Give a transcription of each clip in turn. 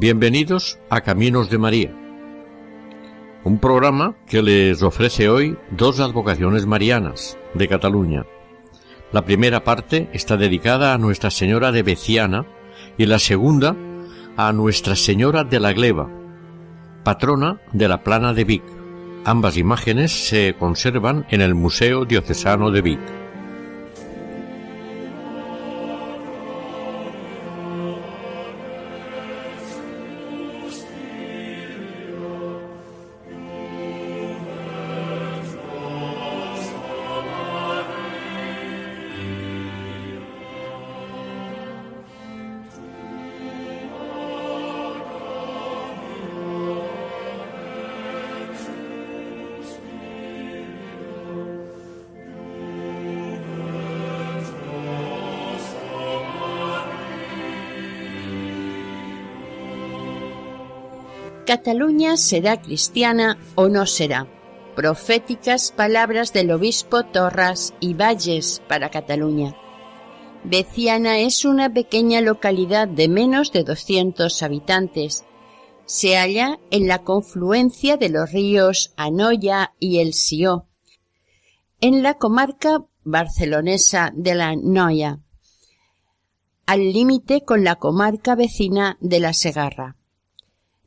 Bienvenidos a Caminos de María, un programa que les ofrece hoy dos advocaciones marianas de Cataluña. La primera parte está dedicada a Nuestra Señora de Beciana y la segunda a Nuestra Señora de la Gleba, patrona de la Plana de Vic. Ambas imágenes se conservan en el Museo Diocesano de Vic. Cataluña será cristiana o no será. Proféticas palabras del obispo Torras y Valles para Cataluña. Beciana es una pequeña localidad de menos de 200 habitantes. Se halla en la confluencia de los ríos Anoya y el Sió, en la comarca barcelonesa de la Noya, al límite con la comarca vecina de la Segarra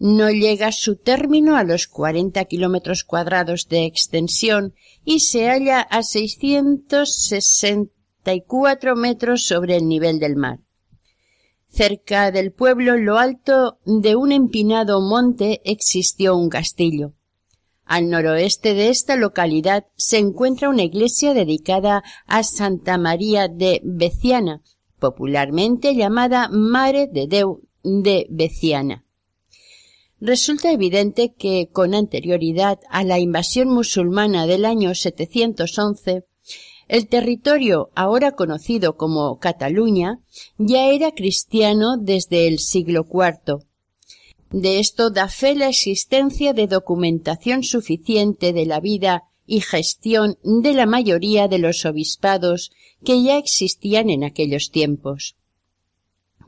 no llega su término a los 40 kilómetros cuadrados de extensión y se halla a 664 metros sobre el nivel del mar. Cerca del pueblo, lo alto de un empinado monte, existió un castillo. Al noroeste de esta localidad se encuentra una iglesia dedicada a Santa María de Beciana, popularmente llamada Mare de Deu de Beciana resulta evidente que con anterioridad a la invasión musulmana del año 711, el territorio ahora conocido como Cataluña ya era cristiano desde el siglo IV. De esto da fe la existencia de documentación suficiente de la vida y gestión de la mayoría de los obispados que ya existían en aquellos tiempos.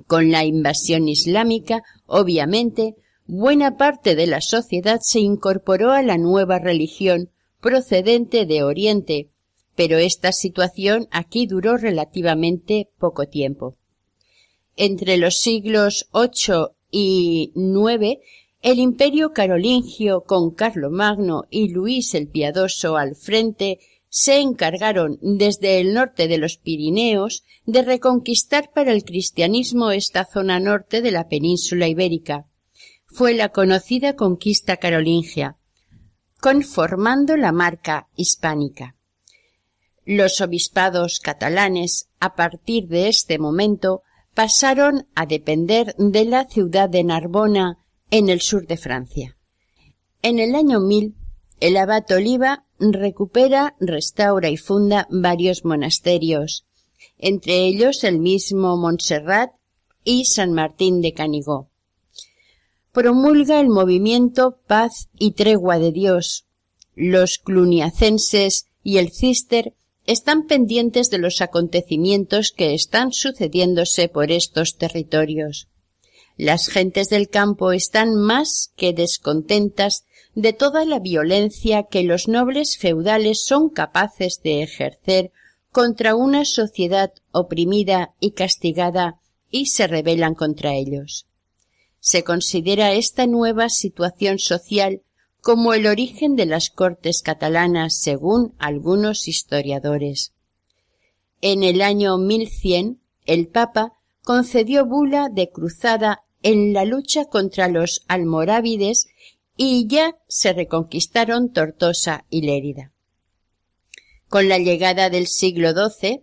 Con la invasión islámica, obviamente, buena parte de la sociedad se incorporó a la nueva religión procedente de Oriente, pero esta situación aquí duró relativamente poco tiempo. Entre los siglos VIII y IX, el imperio carolingio con Carlomagno y Luis el Piadoso al frente se encargaron desde el norte de los Pirineos de reconquistar para el cristianismo esta zona norte de la península ibérica fue la conocida conquista carolingia, conformando la marca hispánica. Los obispados catalanes, a partir de este momento, pasaron a depender de la ciudad de Narbona, en el sur de Francia. En el año 1000, el abad Oliva recupera, restaura y funda varios monasterios, entre ellos el mismo Montserrat y San Martín de Canigó promulga el movimiento Paz y Tregua de Dios. Los cluniacenses y el cister están pendientes de los acontecimientos que están sucediéndose por estos territorios. Las gentes del campo están más que descontentas de toda la violencia que los nobles feudales son capaces de ejercer contra una sociedad oprimida y castigada y se rebelan contra ellos. Se considera esta nueva situación social como el origen de las Cortes catalanas según algunos historiadores. En el año 1100, el Papa concedió bula de cruzada en la lucha contra los almorávides y ya se reconquistaron Tortosa y Lérida. Con la llegada del siglo XII,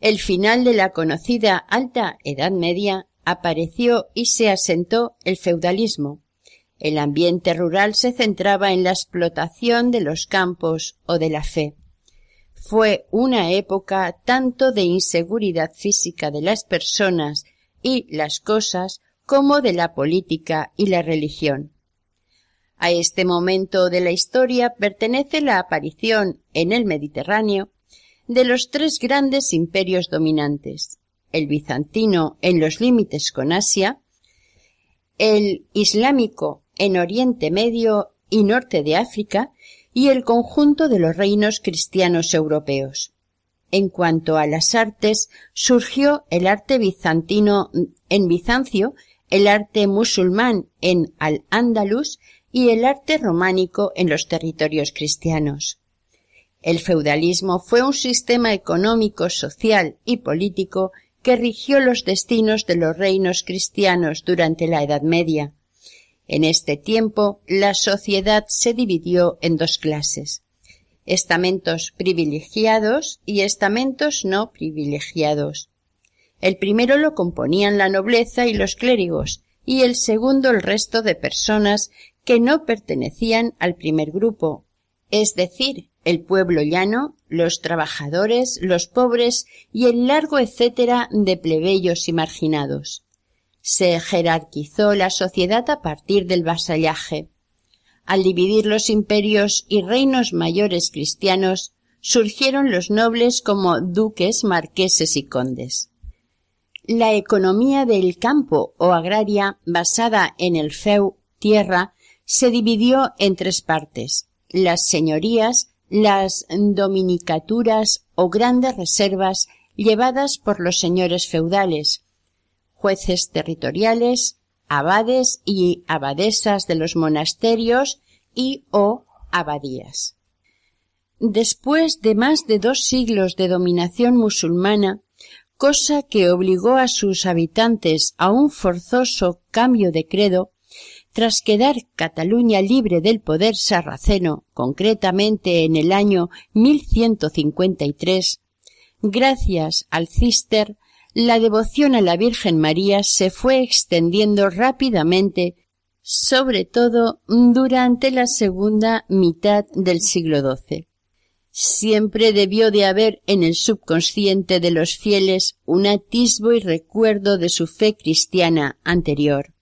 el final de la conocida Alta Edad Media apareció y se asentó el feudalismo. El ambiente rural se centraba en la explotación de los campos o de la fe. Fue una época tanto de inseguridad física de las personas y las cosas como de la política y la religión. A este momento de la historia pertenece la aparición en el Mediterráneo de los tres grandes imperios dominantes, el bizantino en los límites con Asia, el islámico en Oriente Medio y Norte de África y el conjunto de los reinos cristianos europeos. En cuanto a las artes, surgió el arte bizantino en Bizancio, el arte musulmán en Al-Ándalus y el arte románico en los territorios cristianos. El feudalismo fue un sistema económico, social y político que rigió los destinos de los reinos cristianos durante la Edad Media. En este tiempo la sociedad se dividió en dos clases estamentos privilegiados y estamentos no privilegiados. El primero lo componían la nobleza y los clérigos, y el segundo el resto de personas que no pertenecían al primer grupo, es decir, el pueblo llano, los trabajadores, los pobres y el largo etcétera de plebeyos y marginados. Se jerarquizó la sociedad a partir del vasallaje. Al dividir los imperios y reinos mayores cristianos, surgieron los nobles como duques, marqueses y condes. La economía del campo o agraria, basada en el feu, tierra, se dividió en tres partes. Las señorías, las dominicaturas o grandes reservas llevadas por los señores feudales, jueces territoriales, abades y abadesas de los monasterios y o abadías. Después de más de dos siglos de dominación musulmana, cosa que obligó a sus habitantes a un forzoso cambio de credo, tras quedar Cataluña libre del poder sarraceno, concretamente en el año 1153, gracias al cister, la devoción a la Virgen María se fue extendiendo rápidamente, sobre todo durante la segunda mitad del siglo XII. Siempre debió de haber en el subconsciente de los fieles un atisbo y recuerdo de su fe cristiana anterior.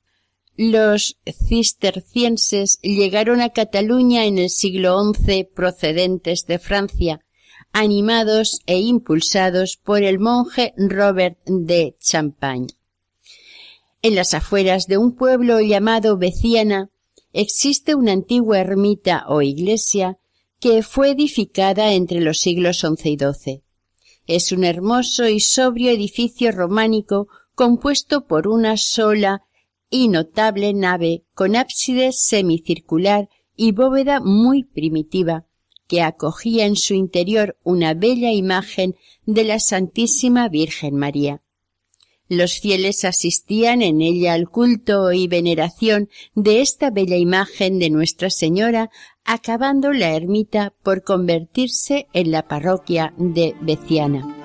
Los cistercienses llegaron a Cataluña en el siglo XI procedentes de Francia, animados e impulsados por el monje Robert de Champagne. En las afueras de un pueblo llamado Beciana existe una antigua ermita o iglesia que fue edificada entre los siglos XI y XII. Es un hermoso y sobrio edificio románico compuesto por una sola y notable nave con ábside semicircular y bóveda muy primitiva, que acogía en su interior una bella imagen de la Santísima Virgen María. Los fieles asistían en ella al culto y veneración de esta bella imagen de Nuestra Señora, acabando la ermita por convertirse en la parroquia de Beciana.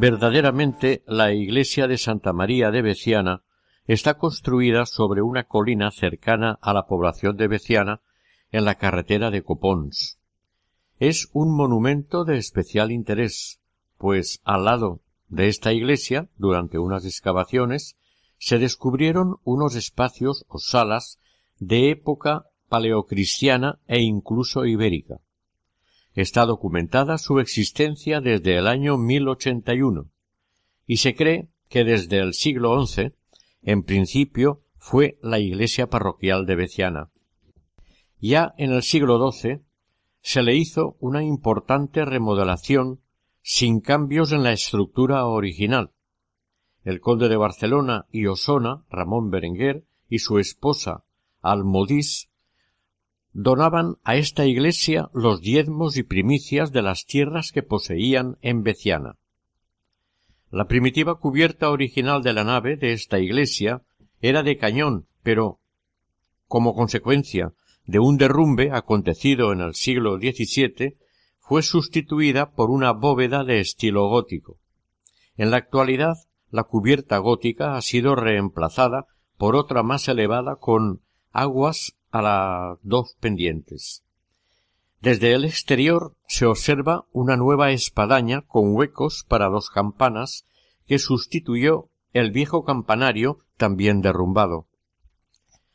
Verdaderamente la iglesia de Santa María de Beciana está construida sobre una colina cercana a la población de Beciana en la carretera de Copons. Es un monumento de especial interés, pues al lado de esta iglesia, durante unas excavaciones, se descubrieron unos espacios o salas de época paleocristiana e incluso ibérica. Está documentada su existencia desde el año 1081 y se cree que desde el siglo XI, en principio, fue la iglesia parroquial de Beciana. Ya en el siglo XII se le hizo una importante remodelación sin cambios en la estructura original. El conde de Barcelona y Osona, Ramón Berenguer, y su esposa Almodís, donaban a esta iglesia los diezmos y primicias de las tierras que poseían en Beciana. La primitiva cubierta original de la nave de esta iglesia era de cañón, pero, como consecuencia de un derrumbe acontecido en el siglo XVII, fue sustituida por una bóveda de estilo gótico. En la actualidad, la cubierta gótica ha sido reemplazada por otra más elevada con aguas a las dos pendientes. Desde el exterior se observa una nueva espadaña con huecos para dos campanas que sustituyó el viejo campanario también derrumbado.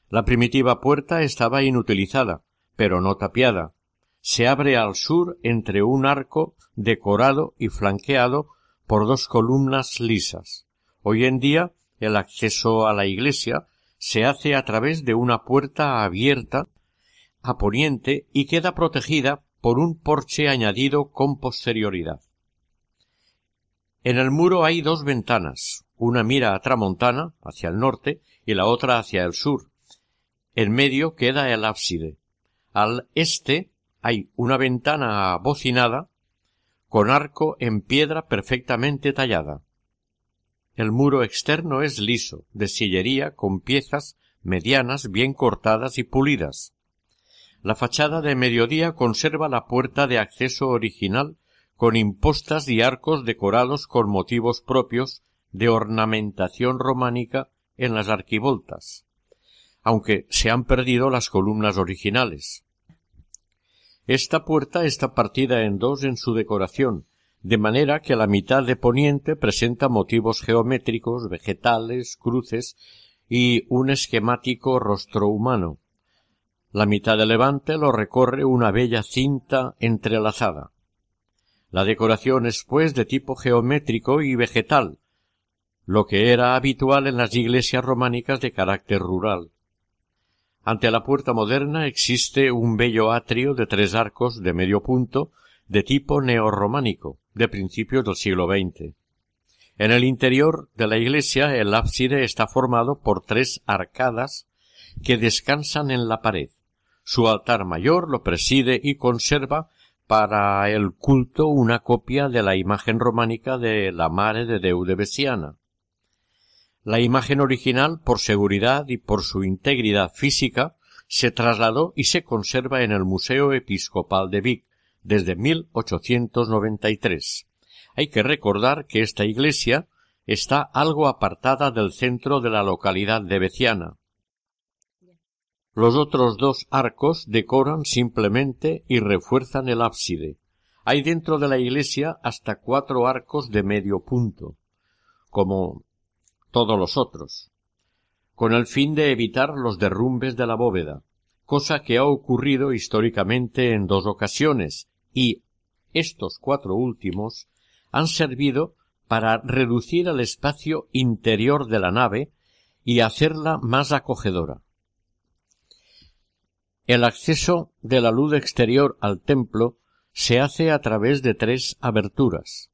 La primitiva puerta estaba inutilizada, pero no tapiada. Se abre al sur entre un arco decorado y flanqueado por dos columnas lisas. Hoy en día el acceso a la iglesia se hace a través de una puerta abierta a poniente y queda protegida por un porche añadido con posterioridad. En el muro hay dos ventanas, una mira a tramontana, hacia el norte, y la otra hacia el sur. En medio queda el ábside. Al este hay una ventana abocinada con arco en piedra perfectamente tallada. El muro externo es liso, de sillería con piezas medianas bien cortadas y pulidas. La fachada de mediodía conserva la puerta de acceso original con impostas y arcos decorados con motivos propios de ornamentación románica en las arquivoltas, aunque se han perdido las columnas originales. Esta puerta está partida en dos en su decoración, de manera que la mitad de poniente presenta motivos geométricos, vegetales, cruces y un esquemático rostro humano. La mitad de levante lo recorre una bella cinta entrelazada. La decoración es pues de tipo geométrico y vegetal, lo que era habitual en las iglesias románicas de carácter rural. Ante la puerta moderna existe un bello atrio de tres arcos de medio punto de tipo neorrománico, de principios del siglo XX. En el interior de la iglesia el ábside está formado por tres arcadas que descansan en la pared. Su altar mayor lo preside y conserva para el culto una copia de la imagen románica de la Mare de Deu de. La imagen original, por seguridad y por su integridad física, se trasladó y se conserva en el Museo Episcopal de Vic, desde 1893. Hay que recordar que esta iglesia está algo apartada del centro de la localidad de Beciana. Los otros dos arcos decoran simplemente y refuerzan el ábside. Hay dentro de la iglesia hasta cuatro arcos de medio punto, como todos los otros, con el fin de evitar los derrumbes de la bóveda, cosa que ha ocurrido históricamente en dos ocasiones y estos cuatro últimos han servido para reducir el espacio interior de la nave y hacerla más acogedora. El acceso de la luz exterior al templo se hace a través de tres aberturas.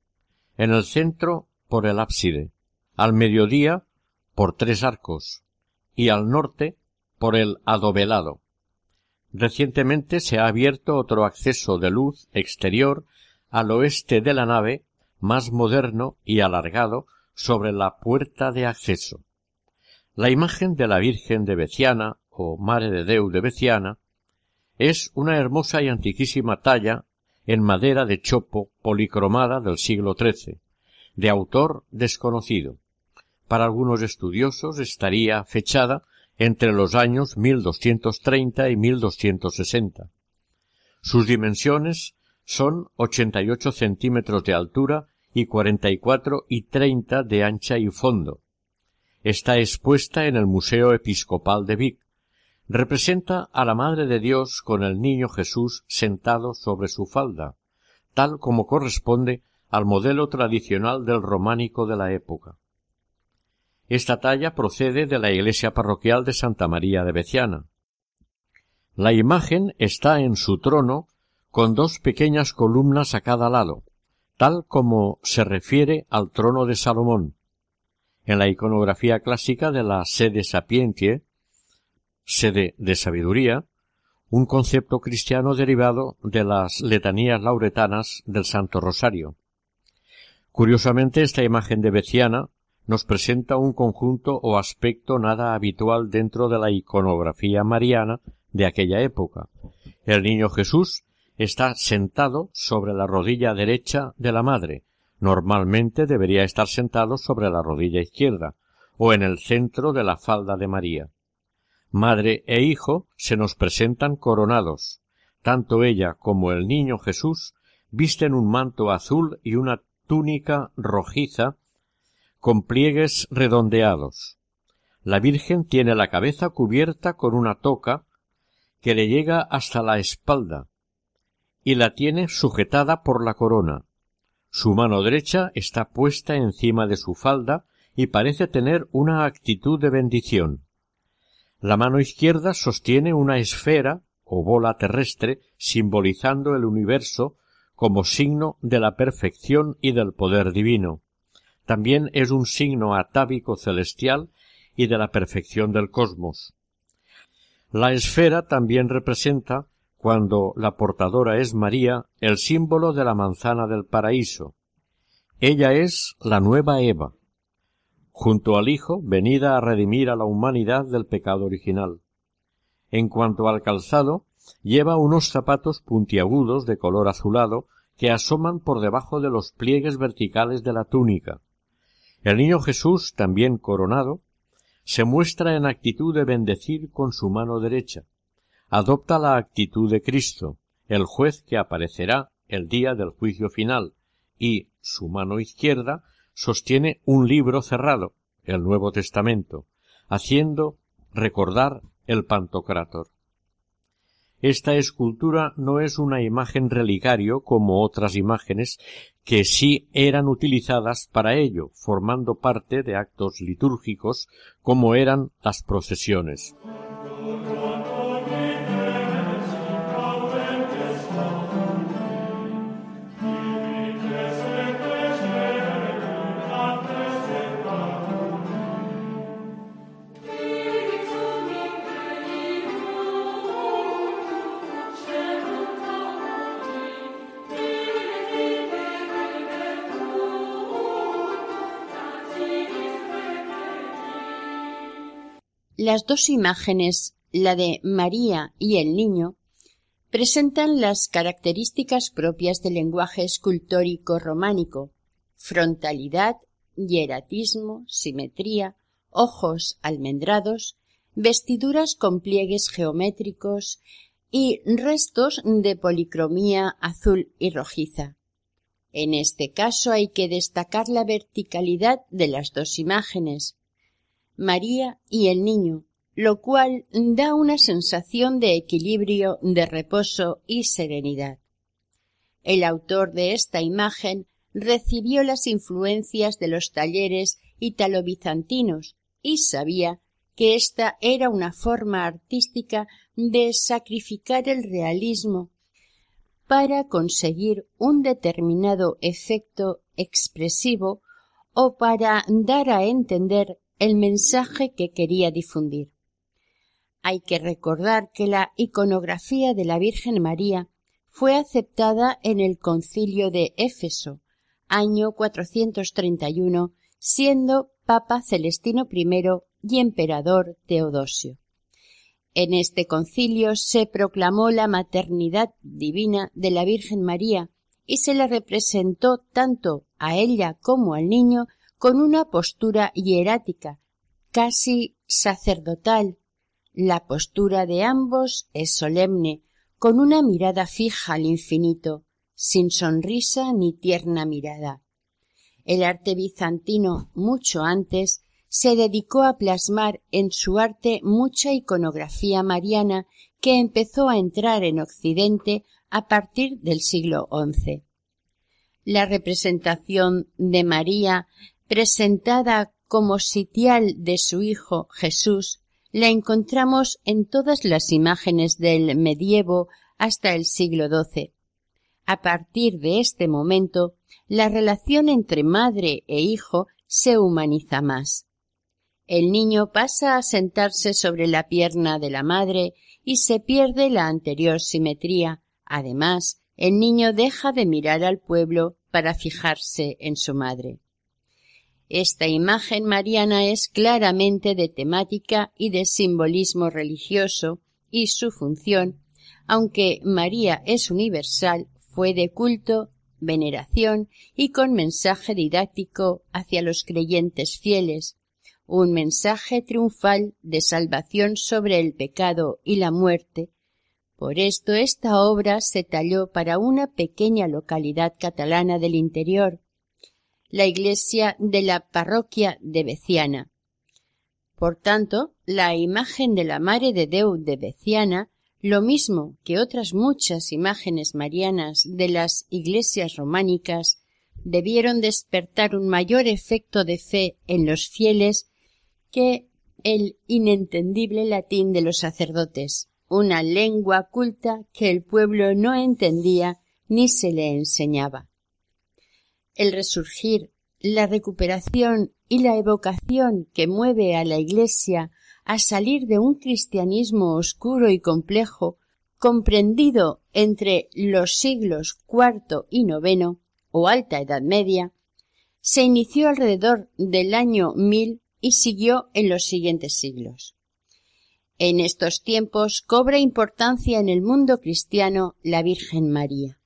En el centro por el ábside, al mediodía por tres arcos y al norte por el adobelado. Recientemente se ha abierto otro acceso de luz exterior al oeste de la nave, más moderno y alargado, sobre la puerta de acceso. La imagen de la Virgen de Beciana o Mare de Deu de Beciana es una hermosa y antiquísima talla en madera de chopo policromada del siglo XIII, de autor desconocido. Para algunos estudiosos estaría fechada entre los años 1230 y 1260. Sus dimensiones son 88 centímetros de altura y 44 y 30 de ancha y fondo. Está expuesta en el Museo Episcopal de Vic. Representa a la Madre de Dios con el Niño Jesús sentado sobre su falda, tal como corresponde al modelo tradicional del románico de la época. Esta talla procede de la iglesia parroquial de Santa María de Beciana. La imagen está en su trono con dos pequeñas columnas a cada lado, tal como se refiere al trono de Salomón. En la iconografía clásica de la sede sapientie, sede de sabiduría, un concepto cristiano derivado de las letanías lauretanas del Santo Rosario. Curiosamente, esta imagen de Beciana nos presenta un conjunto o aspecto nada habitual dentro de la iconografía mariana de aquella época. El niño Jesús está sentado sobre la rodilla derecha de la madre. Normalmente debería estar sentado sobre la rodilla izquierda o en el centro de la falda de María. Madre e hijo se nos presentan coronados. Tanto ella como el niño Jesús visten un manto azul y una túnica rojiza con pliegues redondeados. La Virgen tiene la cabeza cubierta con una toca que le llega hasta la espalda y la tiene sujetada por la corona. Su mano derecha está puesta encima de su falda y parece tener una actitud de bendición. La mano izquierda sostiene una esfera o bola terrestre simbolizando el universo como signo de la perfección y del poder divino. También es un signo atávico celestial y de la perfección del cosmos. La esfera también representa, cuando la portadora es María, el símbolo de la manzana del paraíso. Ella es la nueva Eva, junto al Hijo, venida a redimir a la humanidad del pecado original. En cuanto al calzado, lleva unos zapatos puntiagudos de color azulado que asoman por debajo de los pliegues verticales de la túnica. El niño Jesús, también coronado, se muestra en actitud de bendecir con su mano derecha. Adopta la actitud de Cristo, el juez que aparecerá el día del juicio final, y su mano izquierda sostiene un libro cerrado, el Nuevo Testamento, haciendo recordar el Pantocrátor. Esta escultura no es una imagen relicario como otras imágenes que sí eran utilizadas para ello, formando parte de actos litúrgicos como eran las procesiones. Las dos imágenes, la de María y el niño, presentan las características propias del lenguaje escultórico románico, frontalidad, hieratismo, simetría, ojos almendrados, vestiduras con pliegues geométricos y restos de policromía azul y rojiza. En este caso hay que destacar la verticalidad de las dos imágenes, María y el niño, lo cual da una sensación de equilibrio, de reposo y serenidad. El autor de esta imagen recibió las influencias de los talleres italo-bizantinos y sabía que esta era una forma artística de sacrificar el realismo para conseguir un determinado efecto expresivo o para dar a entender el mensaje que quería difundir. Hay que recordar que la iconografía de la Virgen María fue aceptada en el concilio de Éfeso, año 431, siendo Papa Celestino I y emperador Teodosio. En este concilio se proclamó la maternidad divina de la Virgen María y se le representó tanto a ella como al niño con una postura hierática, casi sacerdotal. La postura de ambos es solemne, con una mirada fija al infinito, sin sonrisa ni tierna mirada. El arte bizantino, mucho antes, se dedicó a plasmar en su arte mucha iconografía mariana que empezó a entrar en Occidente a partir del siglo XI. La representación de María, presentada como sitial de su Hijo Jesús, la encontramos en todas las imágenes del medievo hasta el siglo XII. A partir de este momento, la relación entre madre e hijo se humaniza más. El niño pasa a sentarse sobre la pierna de la madre y se pierde la anterior simetría. Además, el niño deja de mirar al pueblo para fijarse en su madre. Esta imagen mariana es claramente de temática y de simbolismo religioso y su función, aunque María es universal, fue de culto, veneración y con mensaje didáctico hacia los creyentes fieles, un mensaje triunfal de salvación sobre el pecado y la muerte. Por esto esta obra se talló para una pequeña localidad catalana del interior, la iglesia de la parroquia de Beciana. Por tanto, la imagen de la Mare de Deu de Beciana, lo mismo que otras muchas imágenes marianas de las iglesias románicas, debieron despertar un mayor efecto de fe en los fieles que el inentendible latín de los sacerdotes, una lengua culta que el pueblo no entendía ni se le enseñaba el resurgir, la recuperación y la evocación que mueve a la Iglesia a salir de un cristianismo oscuro y complejo, comprendido entre los siglos cuarto y noveno o alta Edad Media, se inició alrededor del año mil y siguió en los siguientes siglos. En estos tiempos cobra importancia en el mundo cristiano la Virgen María.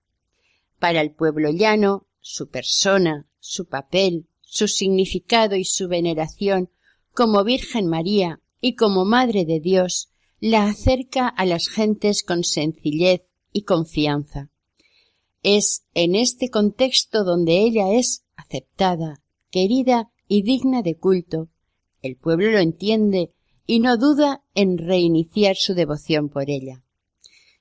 Para el pueblo llano, su persona, su papel, su significado y su veneración como Virgen María y como Madre de Dios la acerca a las gentes con sencillez y confianza. Es en este contexto donde ella es aceptada, querida y digna de culto. El pueblo lo entiende y no duda en reiniciar su devoción por ella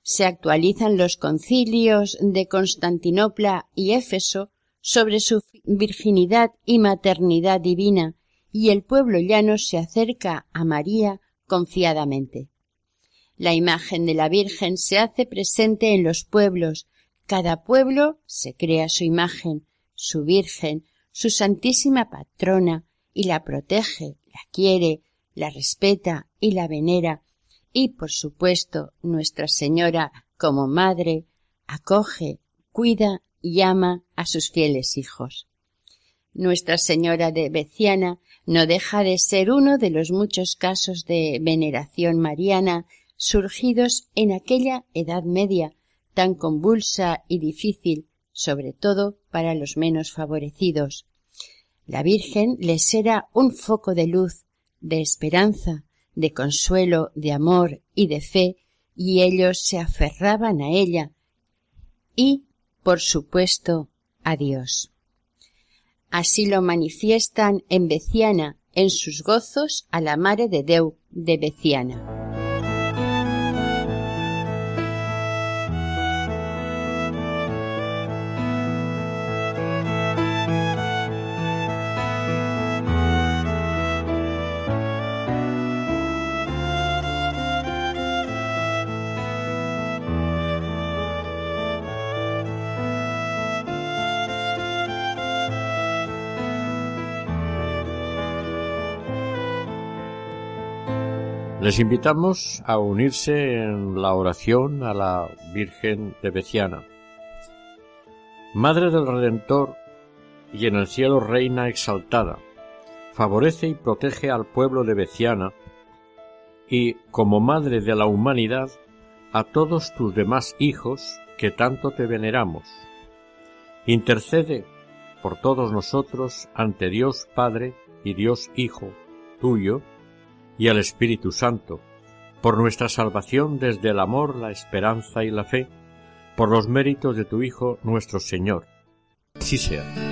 se actualizan los concilios de Constantinopla y Éfeso sobre su virginidad y maternidad divina, y el pueblo llano se acerca a María confiadamente. La imagen de la Virgen se hace presente en los pueblos. Cada pueblo se crea su imagen, su Virgen, su Santísima Patrona, y la protege, la quiere, la respeta y la venera, y por supuesto Nuestra Señora como Madre acoge, cuida y ama a sus fieles hijos. Nuestra Señora de Beciana no deja de ser uno de los muchos casos de veneración mariana surgidos en aquella Edad Media tan convulsa y difícil, sobre todo para los menos favorecidos. La Virgen les era un foco de luz, de esperanza, de consuelo, de amor y de fe, y ellos se aferraban a ella y, por supuesto, a Dios. Así lo manifiestan en Beciana, en sus gozos a la Mare de Deu de Beciana. Les invitamos a unirse en la oración a la Virgen de Beciana. Madre del Redentor y en el cielo reina exaltada, favorece y protege al pueblo de Beciana y, como Madre de la humanidad, a todos tus demás hijos que tanto te veneramos. intercede por todos nosotros ante Dios Padre y Dios Hijo tuyo y al Espíritu Santo, por nuestra salvación desde el amor, la esperanza y la fe, por los méritos de tu Hijo nuestro Señor. Así sea.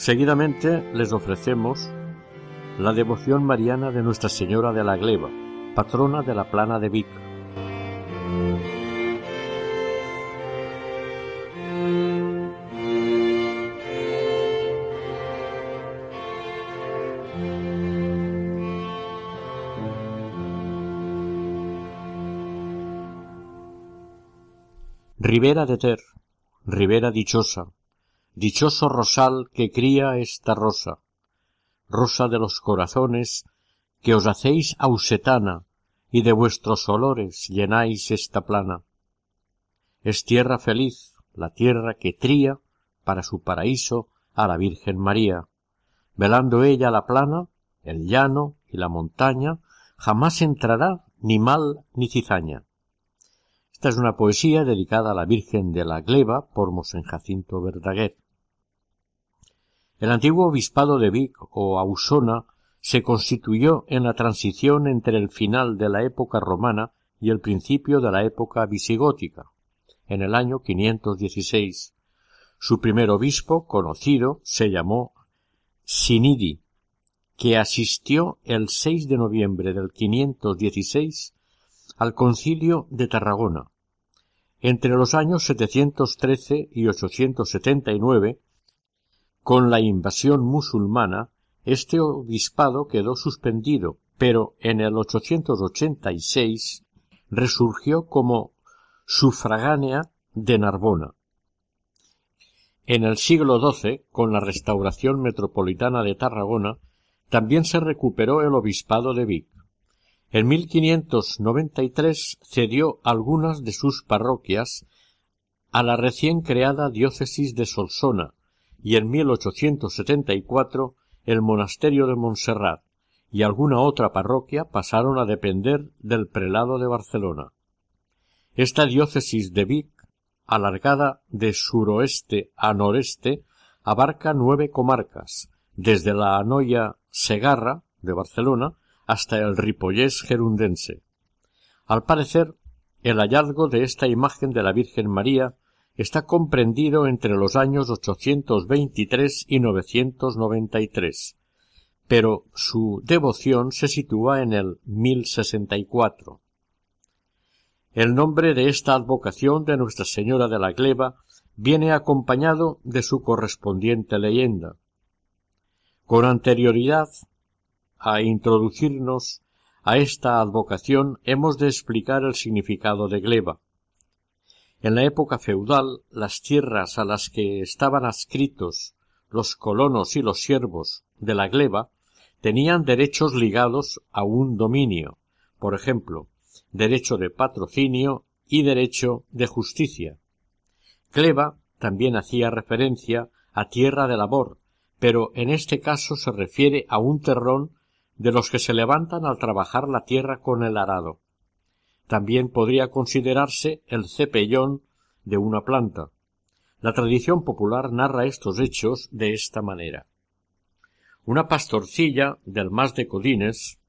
Seguidamente les ofrecemos la devoción mariana de Nuestra Señora de la Gleba, patrona de la Plana de Vic. Ribera de Ter, ribera dichosa, dichoso rosal que cría esta rosa, rosa de los corazones, que os hacéis ausetana, y de vuestros olores llenáis esta plana. Es tierra feliz, la tierra que tría para su paraíso a la Virgen María, velando ella la plana, el llano y la montaña, jamás entrará ni mal ni cizaña. Esta es una poesía dedicada a la Virgen de la Gleba por Mosén Jacinto Verdaguer. El antiguo obispado de Vic o Ausona se constituyó en la transición entre el final de la época romana y el principio de la época visigótica, en el año 516. Su primer obispo conocido se llamó Sinidi, que asistió el 6 de noviembre del 516 al concilio de Tarragona. Entre los años 713 y 879, con la invasión musulmana, este obispado quedó suspendido, pero en el 886 resurgió como sufragánea de Narbona. En el siglo XII, con la restauración metropolitana de Tarragona, también se recuperó el obispado de Vic. En 1593 cedió algunas de sus parroquias a la recién creada diócesis de Solsona y en 1874 el monasterio de Montserrat y alguna otra parroquia pasaron a depender del prelado de Barcelona. Esta diócesis de Vic, alargada de suroeste a noreste, abarca nueve comarcas, desde la Anoia Segarra de Barcelona hasta el Ripollés gerundense. Al parecer, el hallazgo de esta imagen de la Virgen María está comprendido entre los años 823 y 993, pero su devoción se sitúa en el 1064. El nombre de esta advocación de Nuestra Señora de la Gleba viene acompañado de su correspondiente leyenda. Con anterioridad a introducirnos a esta advocación hemos de explicar el significado de gleba. En la época feudal, las tierras a las que estaban adscritos los colonos y los siervos de la gleba tenían derechos ligados a un dominio, por ejemplo, derecho de patrocinio y derecho de justicia. Gleba también hacía referencia a tierra de labor, pero en este caso se refiere a un terrón de los que se levantan al trabajar la tierra con el arado. También podría considerarse el cepellón de una planta. La tradición popular narra estos hechos de esta manera. Una pastorcilla del Mas de Codines,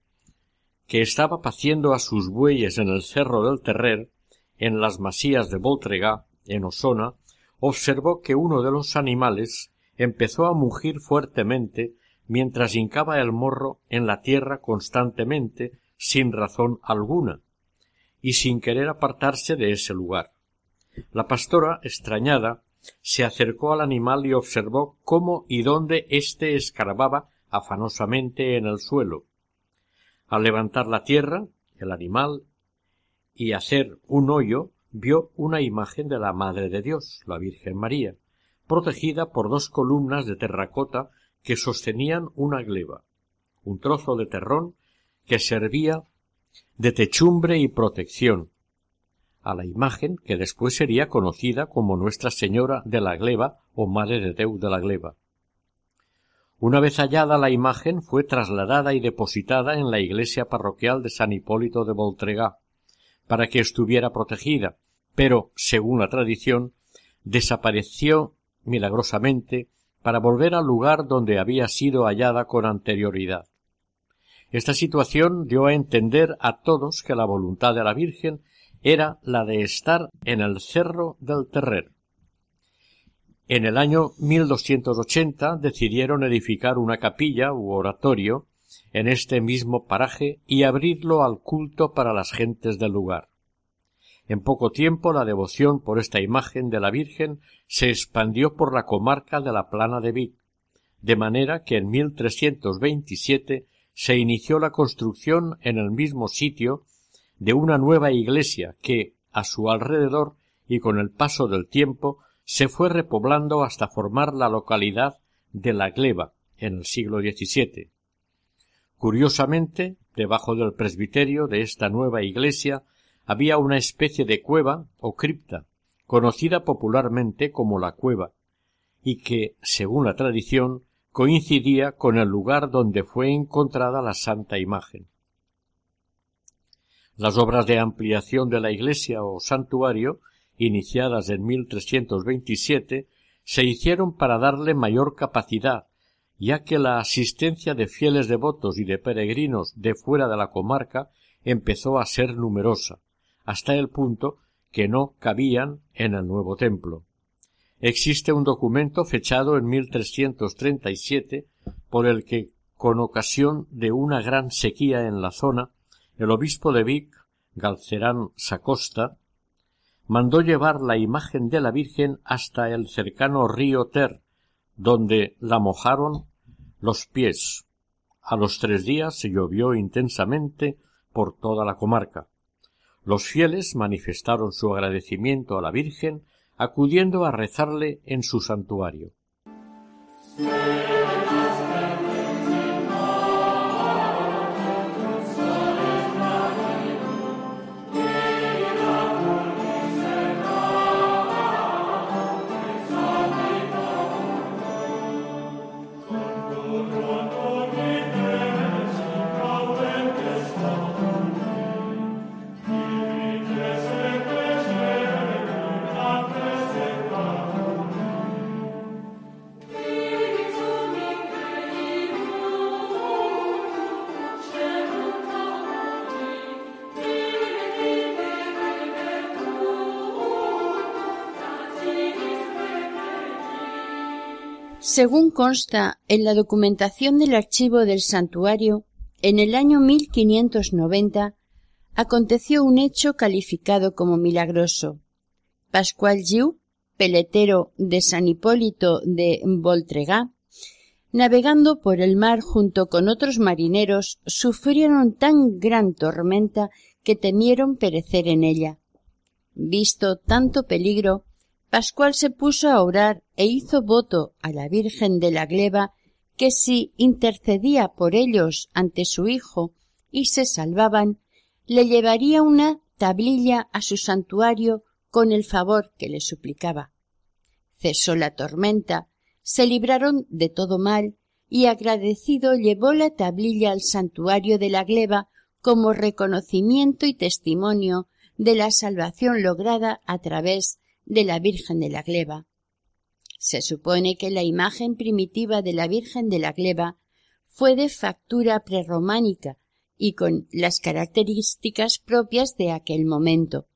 que estaba paciendo a sus bueyes en el cerro del Terrer, en las masías de Voltregá, en Osona, observó que uno de los animales empezó a mugir fuertemente mientras hincaba el morro en la tierra constantemente sin razón alguna y sin querer apartarse de ese lugar. La pastora, extrañada, se acercó al animal y observó cómo y dónde éste escarbaba afanosamente en el suelo. Al levantar la tierra, el animal, y hacer un hoyo, vio una imagen de la Madre de Dios, la Virgen María, protegida por dos columnas de terracota que sostenían una gleba, un trozo de terrón que servía de techumbre y protección a la imagen que después sería conocida como Nuestra Señora de la Gleba o Madre de Deu de la Gleba. Una vez hallada la imagen fue trasladada y depositada en la iglesia parroquial de San Hipólito de Voltregá, para que estuviera protegida, pero, según la tradición, desapareció milagrosamente para volver al lugar donde había sido hallada con anterioridad. Esta situación dio a entender a todos que la voluntad de la Virgen era la de estar en el cerro del Terrer. En el año 1280 decidieron edificar una capilla u oratorio en este mismo paraje y abrirlo al culto para las gentes del lugar. En poco tiempo la devoción por esta imagen de la Virgen se expandió por la comarca de la Plana de Vic, de manera que en 1327 se inició la construcción en el mismo sitio de una nueva iglesia que, a su alrededor y con el paso del tiempo, se fue repoblando hasta formar la localidad de La Gleba en el siglo XVII. Curiosamente, debajo del presbiterio de esta nueva iglesia había una especie de cueva o cripta, conocida popularmente como la cueva, y que, según la tradición, coincidía con el lugar donde fue encontrada la santa imagen. Las obras de ampliación de la iglesia o santuario, iniciadas en 1327, se hicieron para darle mayor capacidad, ya que la asistencia de fieles devotos y de peregrinos de fuera de la comarca empezó a ser numerosa, hasta el punto que no cabían en el nuevo templo. Existe un documento fechado en 1337 por el que, con ocasión de una gran sequía en la zona, el obispo de Vic, Galcerán Sacosta, mandó llevar la imagen de la Virgen hasta el cercano río Ter, donde la mojaron los pies. A los tres días se llovió intensamente por toda la comarca. Los fieles manifestaron su agradecimiento a la Virgen acudiendo a rezarle en su santuario. Según consta en la documentación del archivo del santuario, en el año 1590 aconteció un hecho calificado como milagroso. Pascual Giu, peletero de San Hipólito de Voltregá, navegando por el mar junto con otros marineros, sufrieron tan gran tormenta que temieron perecer en ella. Visto tanto peligro, Pascual se puso a orar e hizo voto a la Virgen de la Gleba que si intercedía por ellos ante su hijo y se salvaban, le llevaría una tablilla a su santuario con el favor que le suplicaba. Cesó la tormenta, se libraron de todo mal, y agradecido llevó la tablilla al santuario de la gleba como reconocimiento y testimonio de la salvación lograda a través de la Virgen de la Gleba. Se supone que la imagen primitiva de la Virgen de la Gleba fue de factura prerrománica y con las características propias de aquel momento.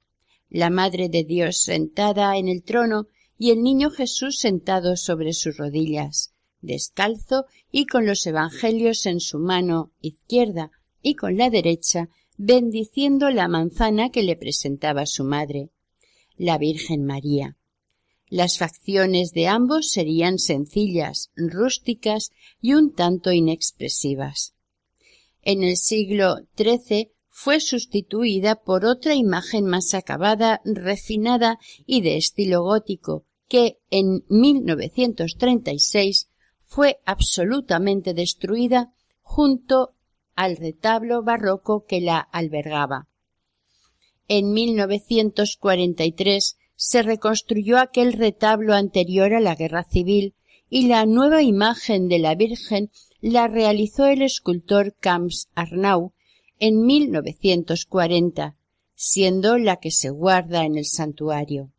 La Madre de Dios sentada en el trono y el niño Jesús sentado sobre sus rodillas, descalzo y con los evangelios en su mano izquierda y con la derecha bendiciendo la manzana que le presentaba su madre la Virgen María. Las facciones de ambos serían sencillas, rústicas y un tanto inexpresivas. En el siglo XIII fue sustituida por otra imagen más acabada, refinada y de estilo gótico, que en 1936 fue absolutamente destruida junto al retablo barroco que la albergaba. En 1943 se reconstruyó aquel retablo anterior a la guerra civil y la nueva imagen de la Virgen la realizó el escultor Camps Arnau en 1940, siendo la que se guarda en el santuario.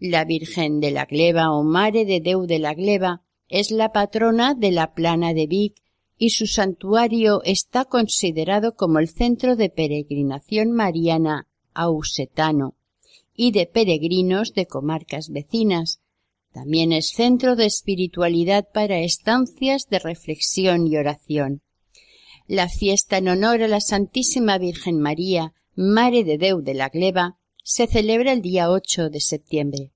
La Virgen de la Gleba o Mare de Deu de la Gleba es la patrona de la plana de Vic y su santuario está considerado como el centro de peregrinación mariana ausetano y de peregrinos de comarcas vecinas. También es centro de espiritualidad para estancias de reflexión y oración. La fiesta en honor a la Santísima Virgen María, Mare de Deu de la Gleba, se celebra el día 8 de septiembre.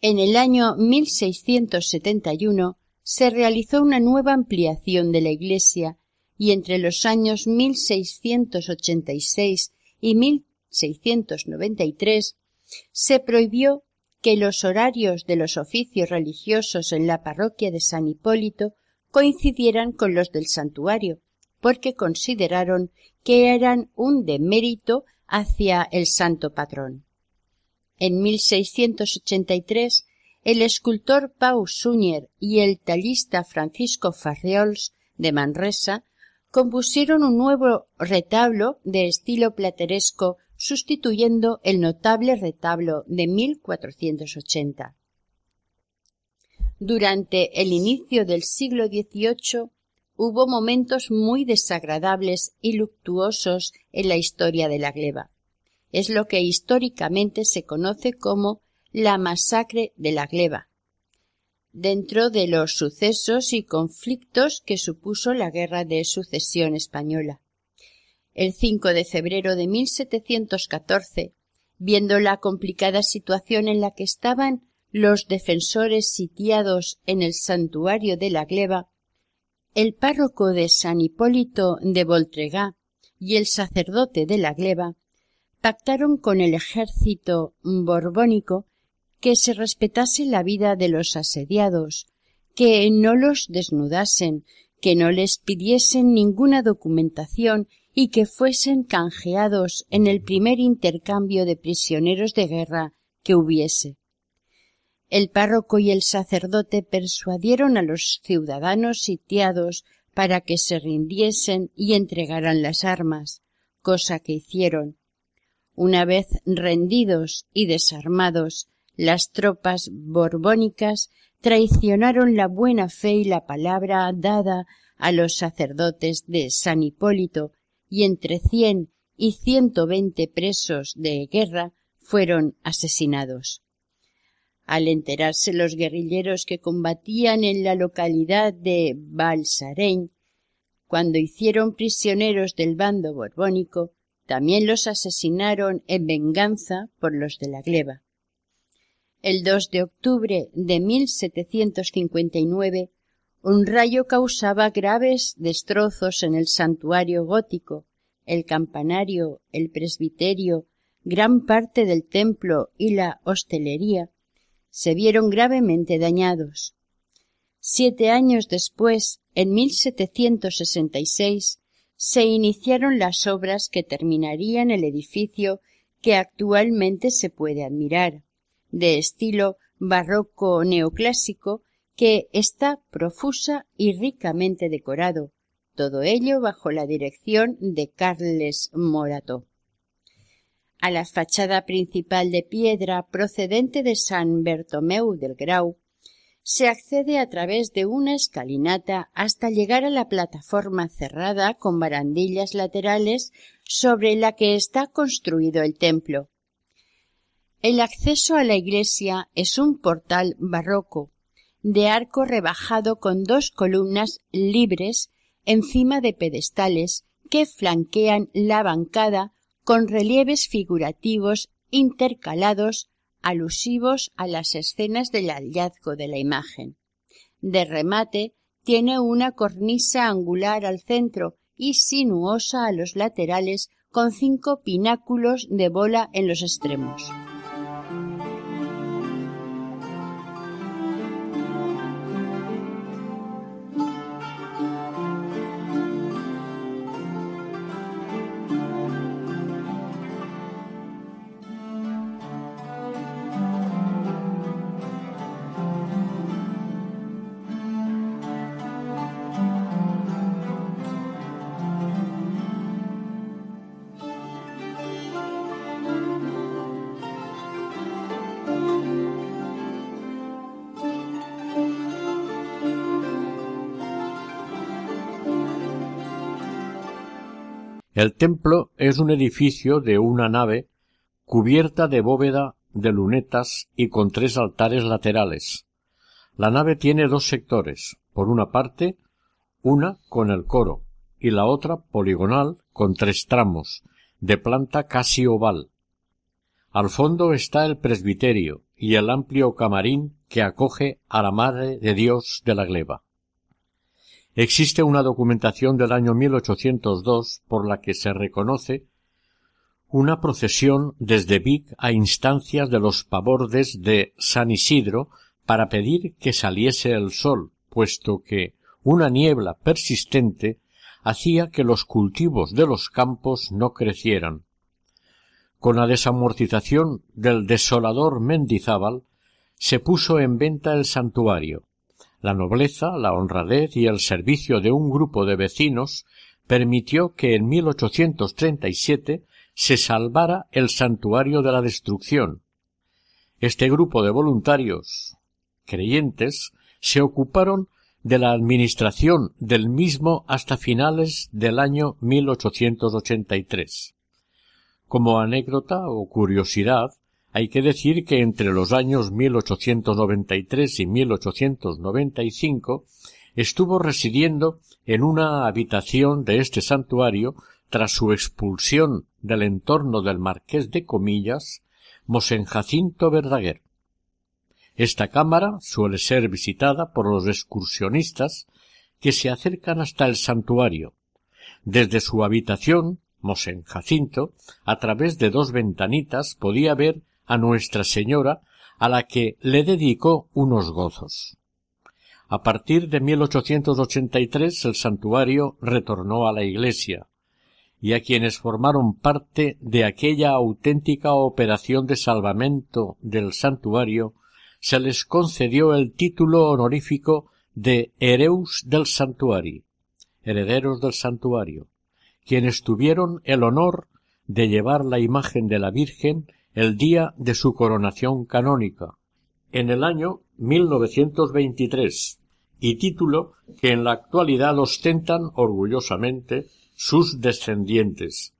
En el año 1671 se realizó una nueva ampliación de la iglesia y entre los años 1686 y 1693 se prohibió que los horarios de los oficios religiosos en la parroquia de San Hipólito coincidieran con los del santuario, porque consideraron que eran un demérito hacia el santo patrón. En 1683, el escultor Pau Suñer y el tallista Francisco Farriols de Manresa compusieron un nuevo retablo de estilo plateresco sustituyendo el notable retablo de 1480. Durante el inicio del siglo XVIII hubo momentos muy desagradables y luctuosos en la historia de la gleba. Es lo que históricamente se conoce como la masacre de la gleba, dentro de los sucesos y conflictos que supuso la Guerra de Sucesión Española. El 5 de febrero de 1714, viendo la complicada situación en la que estaban los defensores sitiados en el santuario de la gleba, el párroco de San Hipólito de Voltregá y el sacerdote de la gleba pactaron con el ejército borbónico que se respetase la vida de los asediados, que no los desnudasen, que no les pidiesen ninguna documentación y que fuesen canjeados en el primer intercambio de prisioneros de guerra que hubiese. El párroco y el sacerdote persuadieron a los ciudadanos sitiados para que se rindiesen y entregaran las armas, cosa que hicieron. Una vez rendidos y desarmados, las tropas borbónicas traicionaron la buena fe y la palabra dada a los sacerdotes de San Hipólito y entre cien y ciento veinte presos de guerra fueron asesinados. Al enterarse los guerrilleros que combatían en la localidad de Balsarén, cuando hicieron prisioneros del bando borbónico, también los asesinaron en venganza por los de la gleba. El 2 de octubre de 1759, un rayo causaba graves destrozos en el santuario gótico, el campanario, el presbiterio, gran parte del templo y la hostelería se vieron gravemente dañados. Siete años después, en 1766, se iniciaron las obras que terminarían el edificio que actualmente se puede admirar de estilo barroco neoclásico que está profusa y ricamente decorado, todo ello bajo la dirección de Carles Morato. A la fachada principal de piedra procedente de San Bertomeu del Grau se accede a través de una escalinata hasta llegar a la plataforma cerrada con barandillas laterales sobre la que está construido el templo. El acceso a la iglesia es un portal barroco, de arco rebajado con dos columnas libres encima de pedestales que flanquean la bancada con relieves figurativos intercalados alusivos a las escenas del hallazgo de la imagen. De remate tiene una cornisa angular al centro y sinuosa a los laterales con cinco pináculos de bola en los extremos. El templo es un edificio de una nave cubierta de bóveda de lunetas y con tres altares laterales. La nave tiene dos sectores, por una parte, una con el coro y la otra poligonal con tres tramos, de planta casi oval. Al fondo está el presbiterio y el amplio camarín que acoge a la Madre de Dios de la Gleba. Existe una documentación del año 1802 por la que se reconoce una procesión desde Vic a instancias de los pabordes de San Isidro para pedir que saliese el sol, puesto que una niebla persistente hacía que los cultivos de los campos no crecieran. Con la desamortización del desolador Mendizábal se puso en venta el santuario, la nobleza, la honradez y el servicio de un grupo de vecinos permitió que en 1837 se salvara el santuario de la destrucción. Este grupo de voluntarios creyentes se ocuparon de la administración del mismo hasta finales del año 1883. Como anécdota o curiosidad, hay que decir que entre los años 1893 y 1895 estuvo residiendo en una habitación de este santuario tras su expulsión del entorno del marqués de Comillas, Mosén Jacinto Verdaguer. Esta cámara suele ser visitada por los excursionistas que se acercan hasta el santuario. Desde su habitación, Mosén Jacinto, a través de dos ventanitas podía ver a Nuestra Señora, a la que le dedicó unos gozos. A partir de 1883 el santuario retornó a la iglesia, y a quienes formaron parte de aquella auténtica operación de salvamento del santuario se les concedió el título honorífico de Hereus del Santuari, herederos del santuario, quienes tuvieron el honor de llevar la imagen de la Virgen el día de su coronación canónica, en el año 1923, y título que en la actualidad ostentan orgullosamente sus descendientes.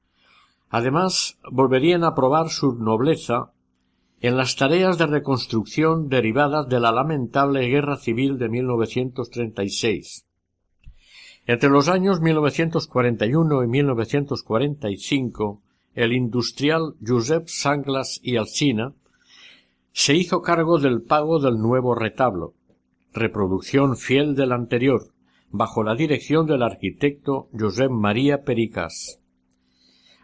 Además, volverían a probar su nobleza en las tareas de reconstrucción derivadas de la lamentable Guerra Civil de 1936. Entre los años 1941 y 1945, el industrial Josep Sanglas y Alsina se hizo cargo del pago del nuevo retablo, reproducción fiel del anterior, bajo la dirección del arquitecto Josep María Pericas.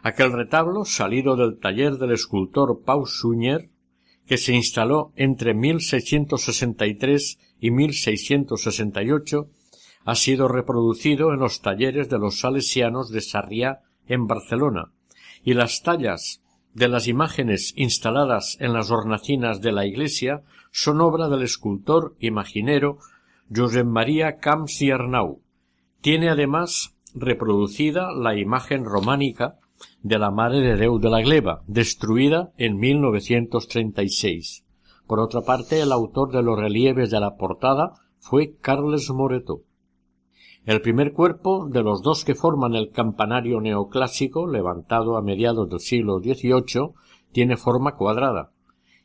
Aquel retablo, salido del taller del escultor Pau Suñer, que se instaló entre 1663 y 1668, ha sido reproducido en los talleres de los salesianos de Sarriá en Barcelona, y las tallas de las imágenes instaladas en las hornacinas de la iglesia son obra del escultor imaginero Josep María Camps y Arnau. Tiene además reproducida la imagen románica de la Madre de Déu de la Gleba, destruida en 1936. Por otra parte, el autor de los relieves de la portada fue Carles Moreto. El primer cuerpo de los dos que forman el campanario neoclásico, levantado a mediados del siglo XVIII, tiene forma cuadrada,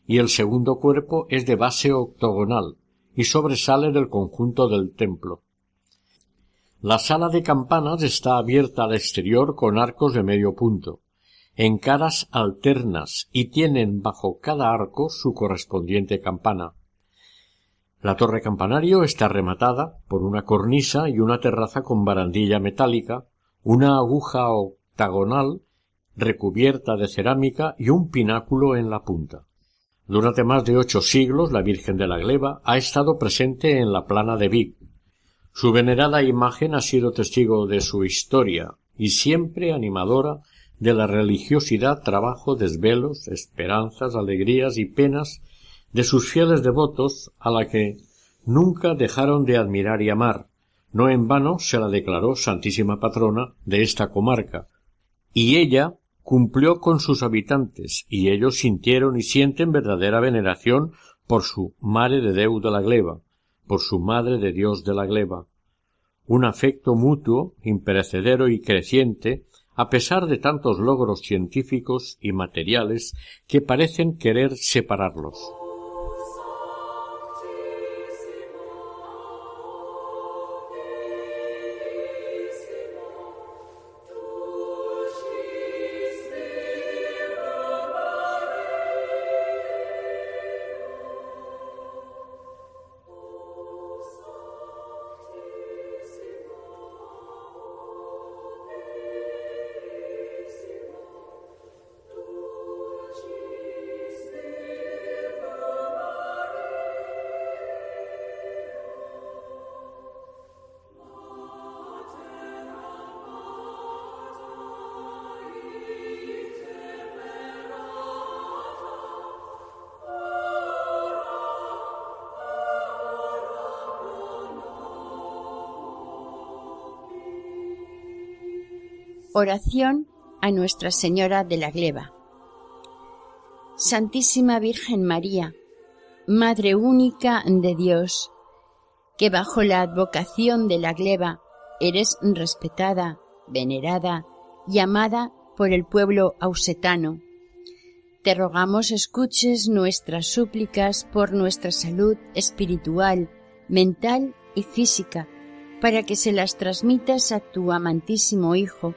y el segundo cuerpo es de base octogonal, y sobresale del conjunto del templo. La sala de campanas está abierta al exterior con arcos de medio punto, en caras alternas y tienen bajo cada arco su correspondiente campana. La torre campanario está rematada por una cornisa y una terraza con barandilla metálica, una aguja octagonal recubierta de cerámica y un pináculo en la punta. Durante más de ocho siglos la Virgen de la Gleba ha estado presente en la plana de Vic. Su venerada imagen ha sido testigo de su historia y siempre animadora de la religiosidad, trabajo, desvelos, esperanzas, alegrías y penas de sus fieles devotos a la que nunca dejaron de admirar y amar. No en vano se la declaró santísima patrona de esta comarca, y ella cumplió con sus habitantes, y ellos sintieron y sienten verdadera veneración por su Madre de Deu de la Gleba, por su Madre de Dios de la Gleba. Un afecto mutuo, imperecedero y creciente, a pesar de tantos logros científicos y materiales que parecen querer separarlos. Oración a Nuestra Señora de la Gleba. Santísima Virgen María, Madre única de Dios, que bajo la advocación de la gleba eres respetada, venerada y amada por el pueblo ausetano. Te rogamos escuches nuestras súplicas por nuestra salud espiritual, mental y física, para que se las transmitas a tu amantísimo Hijo,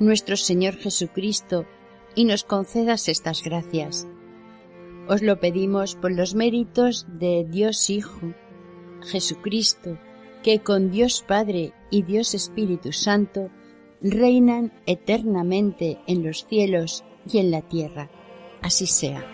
nuestro Señor Jesucristo, y nos concedas estas gracias. Os lo pedimos por los méritos de Dios Hijo, Jesucristo, que con Dios Padre y Dios Espíritu Santo reinan eternamente en los cielos y en la tierra. Así sea.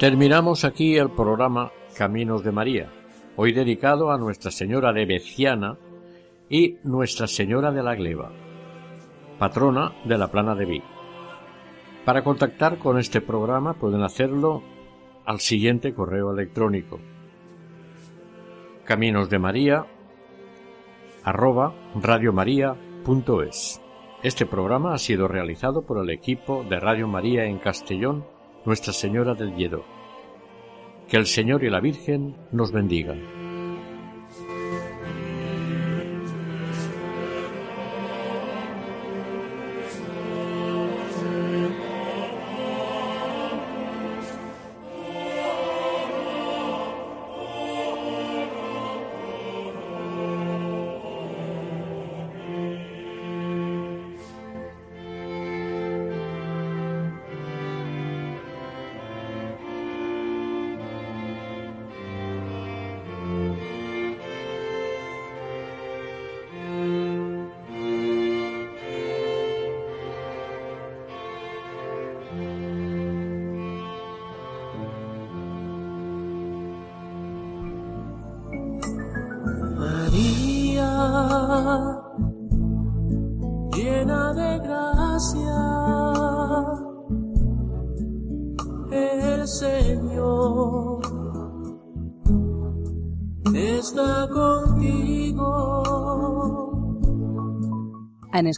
Terminamos aquí el programa Caminos de María, hoy dedicado a Nuestra Señora de Beciana y Nuestra Señora de la Gleba, patrona de la Plana de Vic. Para contactar con este programa pueden hacerlo al siguiente correo electrónico caminosdemaría arroba radiomaria.es. Este programa ha sido realizado por el equipo de Radio María en Castellón nuestra Señora del Lledó. Que el Señor y la Virgen nos bendigan.